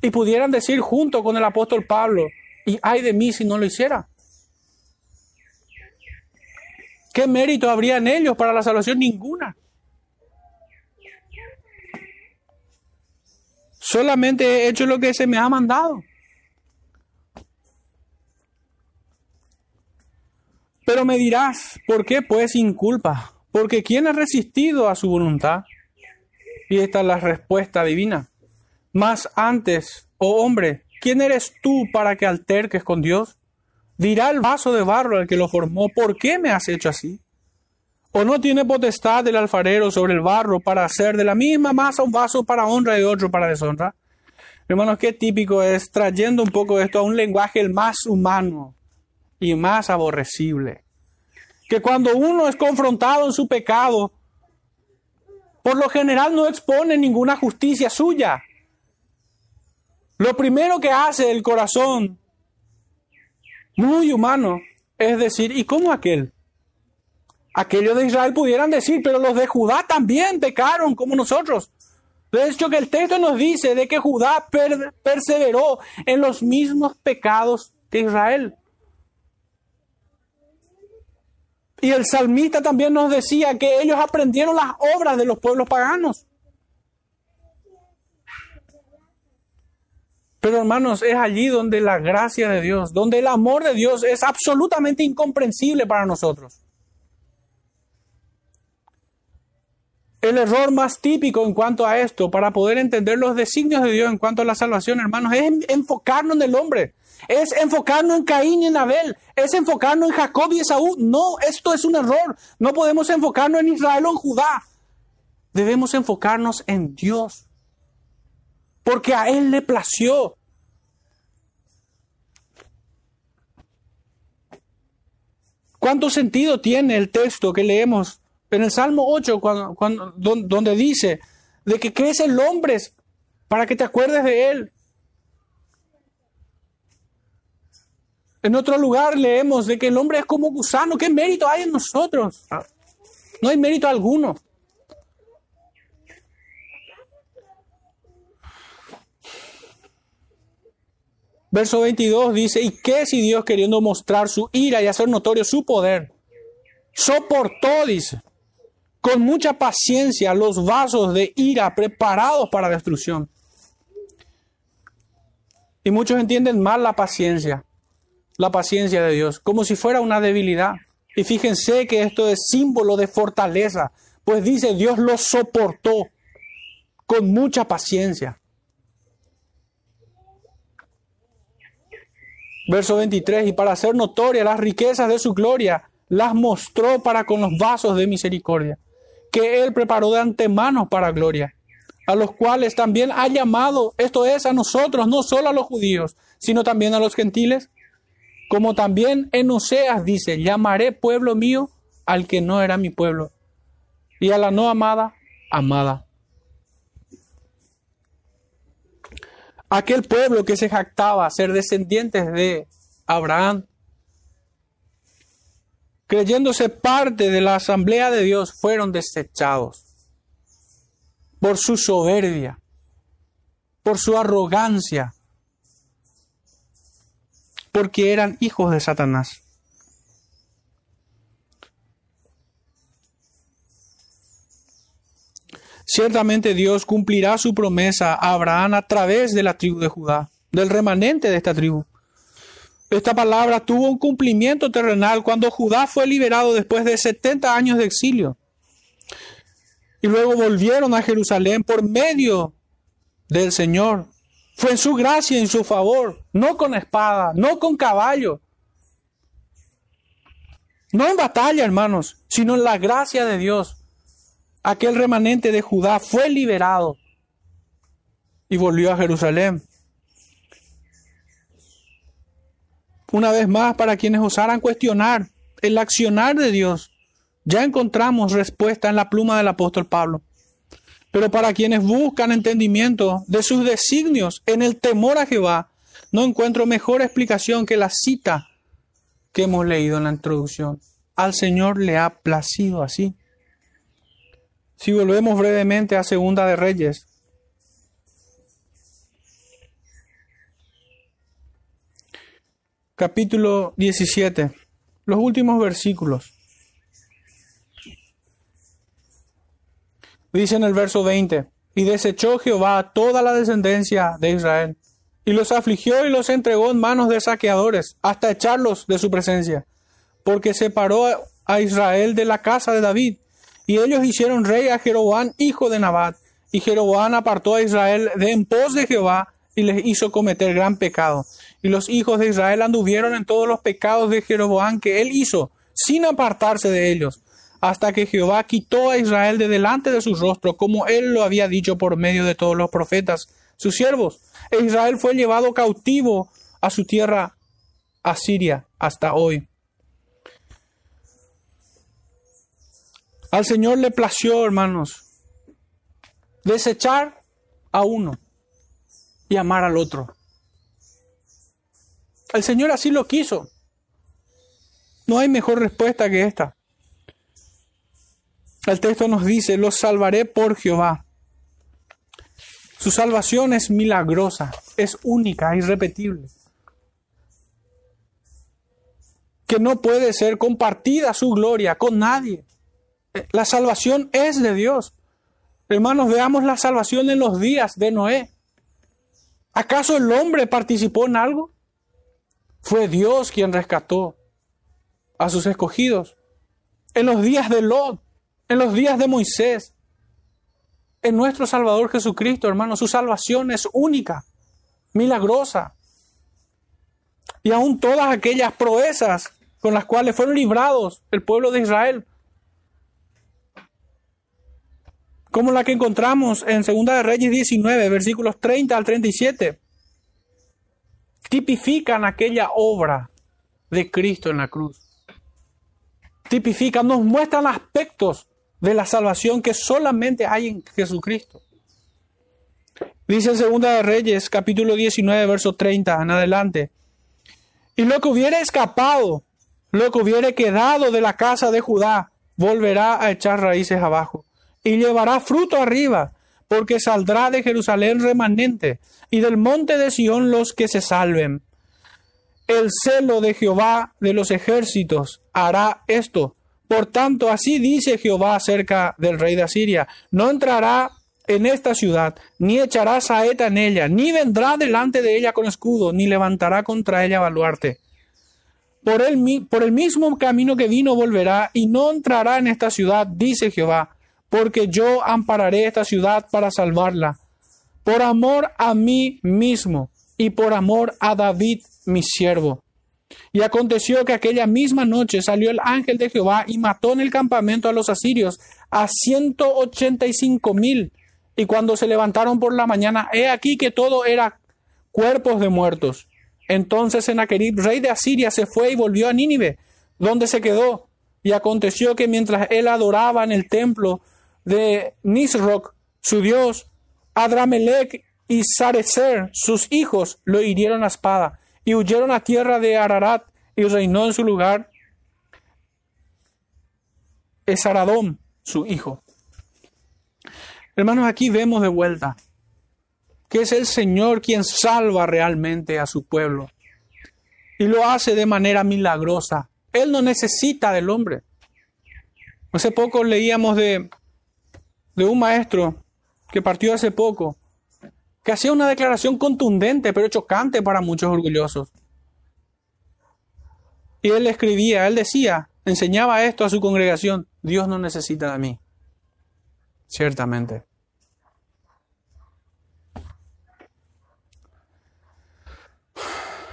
Y pudieran decir junto con el apóstol Pablo, y ay de mí si no lo hiciera. ¿Qué mérito habría en ellos para la salvación? Ninguna. Solamente he hecho lo que se me ha mandado. Pero me dirás, ¿por qué pues sin culpa? Porque ¿quién ha resistido a su voluntad? Y esta es la respuesta divina. Más antes, oh hombre, ¿quién eres tú para que alterques con Dios? Dirá el vaso de barro al que lo formó, ¿por qué me has hecho así? ¿O no tiene potestad el alfarero sobre el barro para hacer de la misma masa un vaso para honra y otro para deshonra? Hermanos, qué típico es trayendo un poco esto a un lenguaje el más humano y más aborrecible. Que cuando uno es confrontado en su pecado, por lo general no expone ninguna justicia suya. Lo primero que hace el corazón, muy humano, es decir, ¿y cómo aquel? Aquellos de Israel pudieran decir, pero los de Judá también pecaron como nosotros. De hecho, que el texto nos dice de que Judá perseveró en los mismos pecados que Israel. Y el salmista también nos decía que ellos aprendieron las obras de los pueblos paganos. Pero hermanos, es allí donde la gracia de Dios, donde el amor de Dios es absolutamente incomprensible para nosotros. El error más típico en cuanto a esto, para poder entender los designios de Dios en cuanto a la salvación, hermanos, es enfocarnos en el hombre es enfocarnos en Caín y en Abel, es enfocarnos en Jacob y Esaú. No, esto es un error. No podemos enfocarnos en Israel o en Judá. Debemos enfocarnos en Dios, porque a Él le plació. ¿Cuánto sentido tiene el texto que leemos en el Salmo 8, cuando, donde dice de que crece el hombre para que te acuerdes de Él? En otro lugar leemos de que el hombre es como gusano. ¿Qué mérito hay en nosotros? No hay mérito alguno. Verso 22 dice, ¿y qué si Dios queriendo mostrar su ira y hacer notorio su poder? Soportó, dice, con mucha paciencia los vasos de ira preparados para destrucción. Y muchos entienden mal la paciencia la paciencia de Dios, como si fuera una debilidad. Y fíjense que esto es símbolo de fortaleza, pues dice Dios lo soportó con mucha paciencia. Verso 23, y para hacer notoria las riquezas de su gloria, las mostró para con los vasos de misericordia, que él preparó de antemano para gloria, a los cuales también ha llamado, esto es, a nosotros, no solo a los judíos, sino también a los gentiles, como también en Oseas dice, llamaré pueblo mío al que no era mi pueblo, y a la no amada, amada. Aquel pueblo que se jactaba ser descendientes de Abraham, creyéndose parte de la asamblea de Dios, fueron desechados por su soberbia, por su arrogancia, porque eran hijos de Satanás. Ciertamente Dios cumplirá su promesa a Abraham a través de la tribu de Judá, del remanente de esta tribu. Esta palabra tuvo un cumplimiento terrenal cuando Judá fue liberado después de 70 años de exilio. Y luego volvieron a Jerusalén por medio del Señor. Fue en su gracia en su favor, no con espada, no con caballo, no en batalla, hermanos, sino en la gracia de Dios aquel remanente de Judá fue liberado y volvió a Jerusalén. Una vez más, para quienes osaran cuestionar el accionar de Dios, ya encontramos respuesta en la pluma del apóstol Pablo. Pero para quienes buscan entendimiento de sus designios en el temor a Jehová, no encuentro mejor explicación que la cita que hemos leído en la introducción. Al Señor le ha placido así. Si volvemos brevemente a Segunda de Reyes, capítulo 17, los últimos versículos. Dice en el verso 20, y desechó Jehová toda la descendencia de Israel, y los afligió y los entregó en manos de saqueadores, hasta echarlos de su presencia, porque separó a Israel de la casa de David, y ellos hicieron rey a Jeroboam, hijo de Nabat. Y Jeroboam apartó a Israel de en pos de Jehová y les hizo cometer gran pecado. Y los hijos de Israel anduvieron en todos los pecados de Jeroboam que él hizo, sin apartarse de ellos, hasta que Jehová quitó a Israel de delante de su rostro, como él lo había dicho por medio de todos los profetas, sus siervos. E Israel fue llevado cautivo a su tierra Asiria hasta hoy. Al Señor le plació, hermanos, desechar a uno y amar al otro. El Señor así lo quiso. No hay mejor respuesta que esta. El texto nos dice, los salvaré por Jehová. Su salvación es milagrosa, es única, irrepetible. Que no puede ser compartida su gloria con nadie. La salvación es de Dios. Hermanos, veamos la salvación en los días de Noé. ¿Acaso el hombre participó en algo? Fue Dios quien rescató a sus escogidos. En los días de Lot, en los días de Moisés, en nuestro Salvador Jesucristo, hermanos, su salvación es única, milagrosa. Y aún todas aquellas proezas con las cuales fueron librados el pueblo de Israel como la que encontramos en 2 de Reyes 19, versículos 30 al 37, tipifican aquella obra de Cristo en la cruz. Tipifican, nos muestran aspectos de la salvación que solamente hay en Jesucristo. Dice en 2 de Reyes, capítulo 19, verso 30 en adelante. Y lo que hubiera escapado, lo que hubiera quedado de la casa de Judá, volverá a echar raíces abajo y llevará fruto arriba, porque saldrá de Jerusalén remanente, y del monte de Sión los que se salven. El celo de Jehová de los ejércitos hará esto. Por tanto, así dice Jehová acerca del rey de Asiria, no entrará en esta ciudad, ni echará saeta en ella, ni vendrá delante de ella con escudo, ni levantará contra ella baluarte. Por el, por el mismo camino que vino volverá y no entrará en esta ciudad, dice Jehová, porque yo ampararé esta ciudad para salvarla, por amor a mí mismo y por amor a David mi siervo. Y aconteció que aquella misma noche salió el ángel de Jehová y mató en el campamento a los asirios a ciento ochenta y cinco mil. Y cuando se levantaron por la mañana, he aquí que todo era cuerpos de muertos. Entonces Sennacherib, rey de Asiria, se fue y volvió a Nínive, donde se quedó. Y aconteció que mientras él adoraba en el templo de Nisroch, su dios, Adramelech y Sarecer, sus hijos, lo hirieron a espada y huyeron a tierra de Ararat y reinó en su lugar Esaradón, su hijo. Hermanos, aquí vemos de vuelta que es el Señor quien salva realmente a su pueblo. Y lo hace de manera milagrosa. Él no necesita del hombre. Hace poco leíamos de, de un maestro que partió hace poco, que hacía una declaración contundente pero chocante para muchos orgullosos. Y él escribía, él decía, enseñaba esto a su congregación, Dios no necesita de mí. Ciertamente.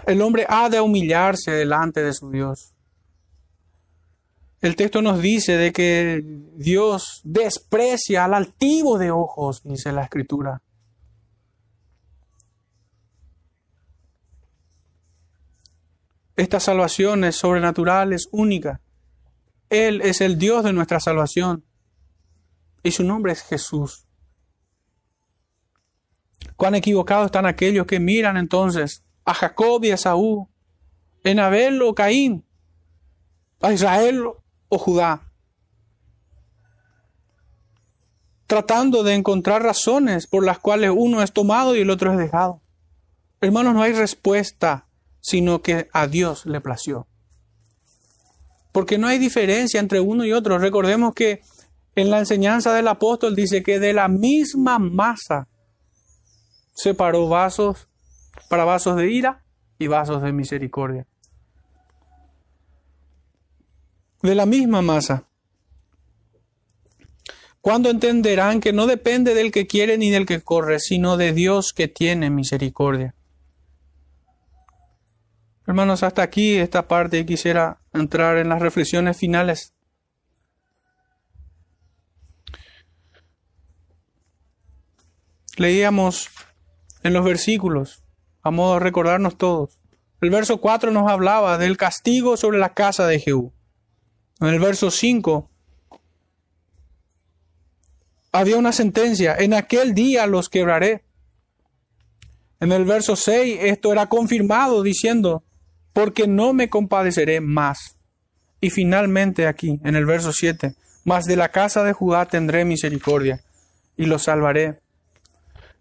El hombre ha de humillarse delante de su Dios. El texto nos dice de que Dios desprecia al altivo de ojos, dice la escritura. Esta salvación es sobrenatural, es única. Él es el Dios de nuestra salvación. Y su nombre es Jesús. Cuán equivocados están aquellos que miran entonces a Jacob y a Saúl, en Abel o Caín, a Israel o Judá, tratando de encontrar razones por las cuales uno es tomado y el otro es dejado. Hermanos, no hay respuesta sino que a Dios le plació. Porque no hay diferencia entre uno y otro. Recordemos que en la enseñanza del apóstol dice que de la misma masa separó vasos para vasos de ira y vasos de misericordia. De la misma masa. Cuando entenderán que no depende del que quiere ni del que corre, sino de Dios que tiene misericordia. Hermanos, hasta aquí esta parte quisiera entrar en las reflexiones finales. Leíamos en los versículos, a modo de recordarnos todos. El verso 4 nos hablaba del castigo sobre la casa de Jehú. En el verso 5 había una sentencia, en aquel día los quebraré. En el verso 6 esto era confirmado diciendo, porque no me compadeceré más. Y finalmente aquí, en el verso 7, mas de la casa de Judá tendré misericordia y lo salvaré.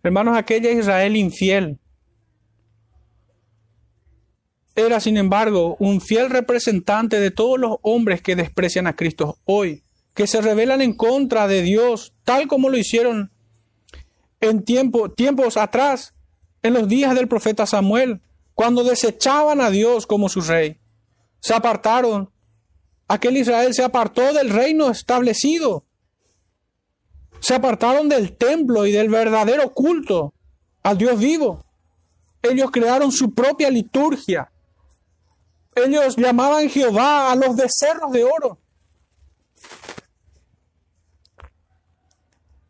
Hermanos, aquella Israel infiel era, sin embargo, un fiel representante de todos los hombres que desprecian a Cristo hoy, que se rebelan en contra de Dios, tal como lo hicieron en tiempo, tiempos atrás, en los días del profeta Samuel, cuando desechaban a Dios como su rey, se apartaron. Aquel Israel se apartó del reino establecido. Se apartaron del templo y del verdadero culto al Dios vivo. Ellos crearon su propia liturgia. Ellos llamaban Jehová a los becerros de oro.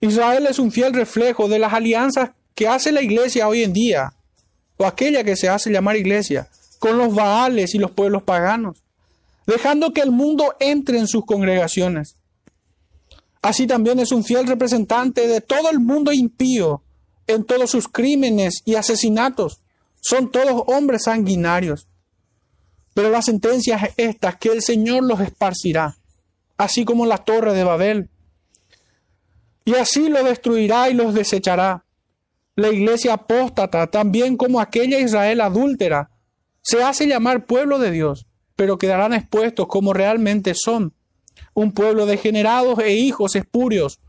Israel es un fiel reflejo de las alianzas que hace la iglesia hoy en día o aquella que se hace llamar iglesia, con los baales y los pueblos paganos, dejando que el mundo entre en sus congregaciones. Así también es un fiel representante de todo el mundo impío en todos sus crímenes y asesinatos. Son todos hombres sanguinarios. Pero la sentencia es esta, que el Señor los esparcirá, así como la torre de Babel. Y así los destruirá y los desechará la iglesia apóstata, también como aquella Israel adúltera, se hace llamar pueblo de Dios, pero quedarán expuestos como realmente son, un pueblo degenerados e hijos espurios,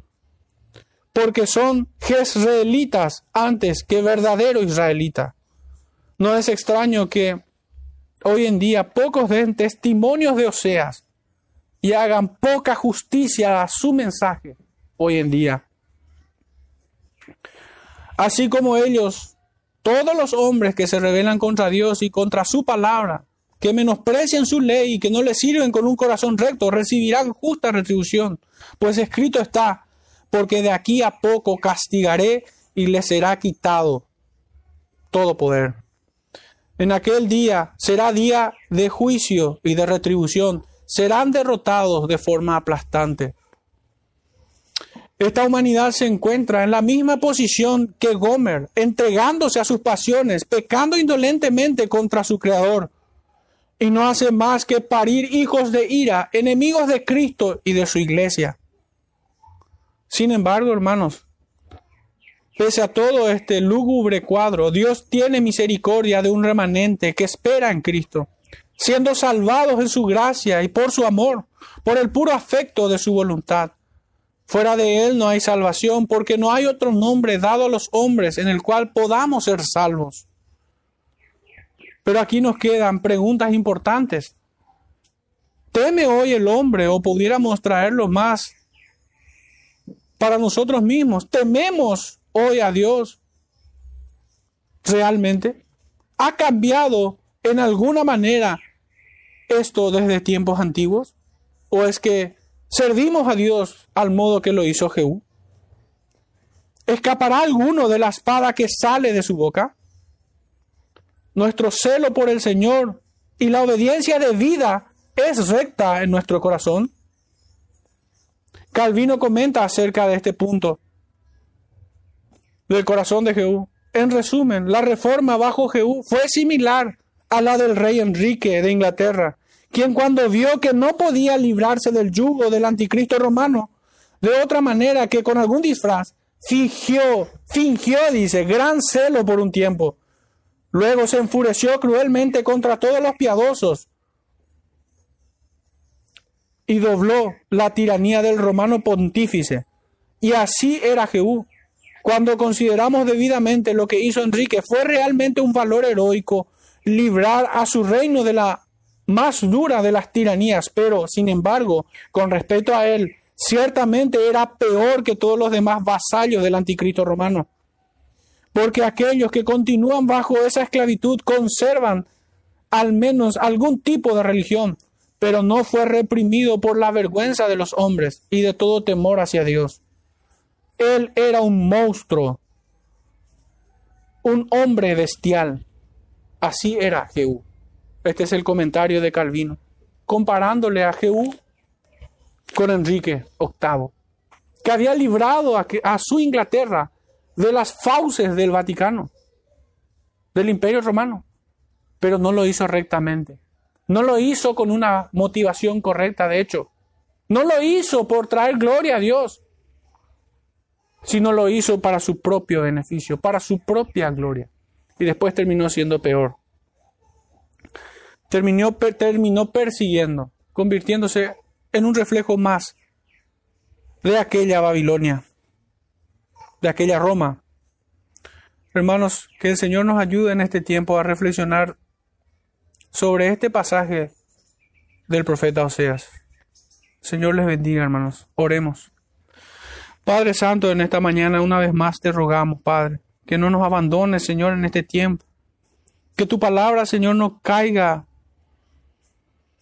porque son jezreelitas antes que verdadero israelita. No es extraño que hoy en día pocos den testimonios de Oseas y hagan poca justicia a su mensaje hoy en día. Así como ellos, todos los hombres que se rebelan contra Dios y contra su palabra, que menosprecian su ley y que no le sirven con un corazón recto, recibirán justa retribución. Pues escrito está, porque de aquí a poco castigaré y les será quitado todo poder. En aquel día será día de juicio y de retribución. Serán derrotados de forma aplastante. Esta humanidad se encuentra en la misma posición que Gomer, entregándose a sus pasiones, pecando indolentemente contra su Creador, y no hace más que parir hijos de ira, enemigos de Cristo y de su iglesia. Sin embargo, hermanos, pese a todo este lúgubre cuadro, Dios tiene misericordia de un remanente que espera en Cristo, siendo salvados en su gracia y por su amor, por el puro afecto de su voluntad. Fuera de Él no hay salvación, porque no hay otro nombre dado a los hombres en el cual podamos ser salvos. Pero aquí nos quedan preguntas importantes. ¿Teme hoy el hombre o pudiéramos traerlo más para nosotros mismos? ¿Tememos hoy a Dios realmente? ¿Ha cambiado en alguna manera esto desde tiempos antiguos? ¿O es que ¿Servimos a Dios al modo que lo hizo Jehú? ¿Escapará alguno de la espada que sale de su boca? Nuestro celo por el Señor y la obediencia de vida es recta en nuestro corazón. Calvino comenta acerca de este punto del corazón de Jehú. En resumen, la reforma bajo Jehú fue similar a la del rey Enrique de Inglaterra, quien cuando vio que no podía librarse del yugo del anticristo romano, de otra manera que con algún disfraz, fingió, fingió, dice, gran celo por un tiempo. Luego se enfureció cruelmente contra todos los piadosos y dobló la tiranía del romano pontífice. Y así era Jehú. Cuando consideramos debidamente lo que hizo Enrique, fue realmente un valor heroico librar a su reino de la más dura de las tiranías, pero sin embargo, con respecto a él, ciertamente era peor que todos los demás vasallos del anticristo romano. Porque aquellos que continúan bajo esa esclavitud conservan al menos algún tipo de religión, pero no fue reprimido por la vergüenza de los hombres y de todo temor hacia Dios. Él era un monstruo, un hombre bestial. Así era Jehú. Este es el comentario de Calvino, comparándole a Jehú con Enrique VIII, que había librado a, a su Inglaterra de las fauces del Vaticano, del Imperio Romano, pero no lo hizo rectamente. No lo hizo con una motivación correcta, de hecho. No lo hizo por traer gloria a Dios, sino lo hizo para su propio beneficio, para su propia gloria. Y después terminó siendo peor terminó, terminó persiguiendo, convirtiéndose en un reflejo más de aquella Babilonia, de aquella Roma. Hermanos, que el Señor nos ayude en este tiempo a reflexionar sobre este pasaje del profeta Oseas. Señor les bendiga, hermanos. Oremos. Padre Santo, en esta mañana una vez más te rogamos, Padre, que no nos abandones, Señor, en este tiempo. Que tu palabra, Señor, no caiga